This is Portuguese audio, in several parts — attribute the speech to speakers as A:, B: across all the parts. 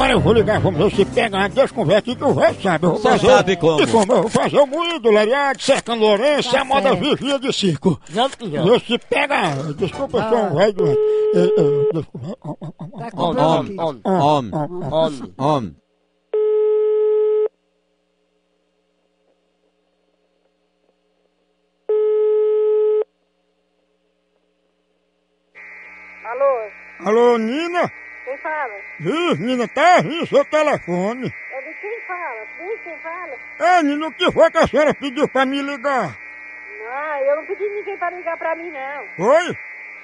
A: Agora eu vou ligar, vamos ver se pega uma desconversa que o velho sabe. Eu vou
B: Só
A: fazer,
B: sabe como.
A: E como? Eu vou fazer o moído, lariado, cercando Lourenço, a moda vivia de circo.
C: Já que já.
A: Vê se pega. Desculpa, eu sou um velho doente. Eh, eh, desculpa.
C: Tá
B: Om,
C: comprando
B: om,
C: aqui.
B: om,
A: Ah, ah, ah.
C: Homem.
B: om.
D: Alô,
A: Alô, Nina?
D: Quem fala?
A: Ih, Nina, tá aí seu telefone.
D: É de quem fala? De quem fala?
A: Ei, Nina, o que foi que a senhora pediu pra me ligar?
D: Não, eu não pedi ninguém pra ligar pra mim, não.
A: Oi?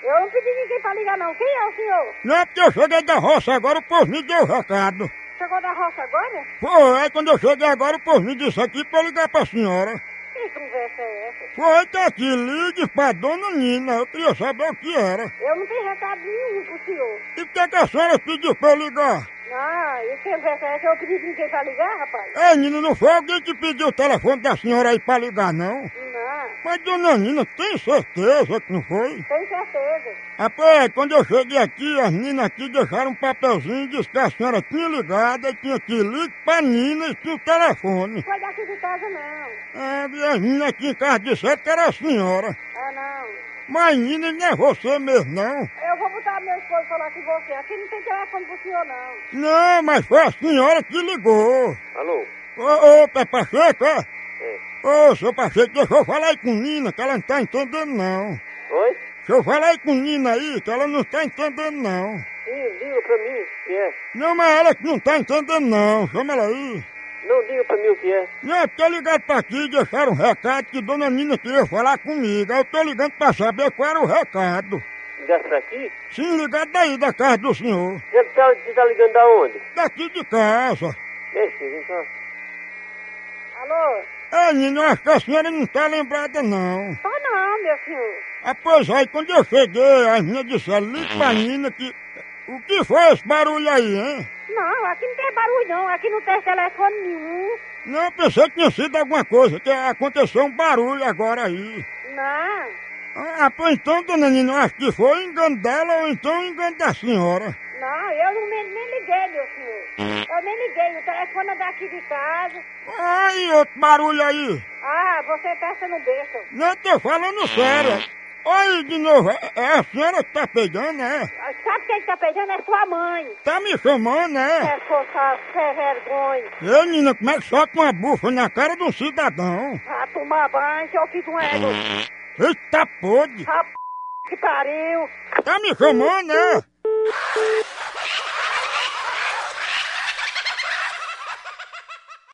D: Eu não pedi ninguém pra ligar, não. Quem é o senhor?
A: Não é porque eu cheguei da roça agora, o povo me deu o recado.
D: Chegou da roça agora?
A: Foi, aí quando eu cheguei agora, o povo me disse aqui pra eu ligar pra senhora.
D: Que conversa é essa?
A: Foi que aqui ligue pra dona Nina, eu queria saber o que era.
D: Eu não tenho recado nenhum pro senhor.
A: E por que, que a senhora pediu pra eu ligar?
D: Que conversa é essa? Eu pedi ninguém pra ligar, rapaz?
A: Ei, Nina, não foi alguém que pediu o telefone da senhora aí pra ligar, não?
D: Não,
A: Mas dona Nina, tem certeza que não foi?
D: tenho certeza.
A: Rapaz, quando eu cheguei aqui, as meninas aqui deixaram um papelzinho e disse que a senhora tinha ligado e tinha que ligar pra Nina e tinha o telefone.
D: Não foi daqui de casa, não.
A: É, e as meninas aqui em casa disseram que era a senhora.
D: É, não.
A: Mas Nina não é você mesmo, não.
D: Eu vou botar meu esposo falar com você. Aqui não tem telefone pro senhor, não.
A: Não, mas foi a senhora que ligou.
E: Alô?
A: Ô, ô, Pacheco, é?
E: É.
A: Ô, seu Pacheco, deixa eu falar aí com Nina, que ela não tá entendendo, não.
E: Oi?
A: Deixa eu falar aí com Nina aí, que ela não tá entendendo, não.
E: Sim, diga pra mim o que é.
A: Não, mas ela que não tá entendendo, não. Chama ela aí.
E: Não, diga pra mim o que é.
A: Não, é porque ligaram pra aqui e deixaram um recado que Dona Nina queria falar comigo. Aí eu tô ligando pra saber qual era o recado.
E: Ligasse pra aqui?
A: Sim, ligado daí, da casa do senhor.
E: Você tá, você tá ligando da onde?
A: Daqui de casa.
E: Deixa, vem cá.
D: Alô?
A: Ei, Nina, eu acho que a senhora não tá lembrada, não.
D: Tá não, meu senhor.
A: Ah, pois aí, quando eu cheguei, as meninas disseram, liga pra Nina que... O que foi esse barulho aí, hein?
D: Não, aqui não tem barulho, não. Aqui não tem telefone nenhum.
A: Não, eu pensei que tinha sido alguma coisa, que aconteceu um barulho agora aí.
D: Não.
A: Ah, pois então, dona Nina, eu acho que foi engano dela ou então engano da senhora.
D: Não, eu não nem, nem liguei, meu senhor. Eu nem liguei. O telefone é daqui de casa.
A: Ai, outro barulho aí.
D: Ah, você peça no berço.
A: Não, tô falando sério. Oi, de novo, é, é a senhora que tá pegando, é?
D: Ah, Sabe quem tá pegando? É sua mãe.
A: Tá me chamando, é?
D: É forçar, sem vergonha.
A: Ei, Nina, como é que solta uma bufa na cara de um cidadão?
D: Ah, tomar banho, filho de um ego.
A: Eita podre!
D: Ah, p... que pariu.
A: Tá me chamando, é?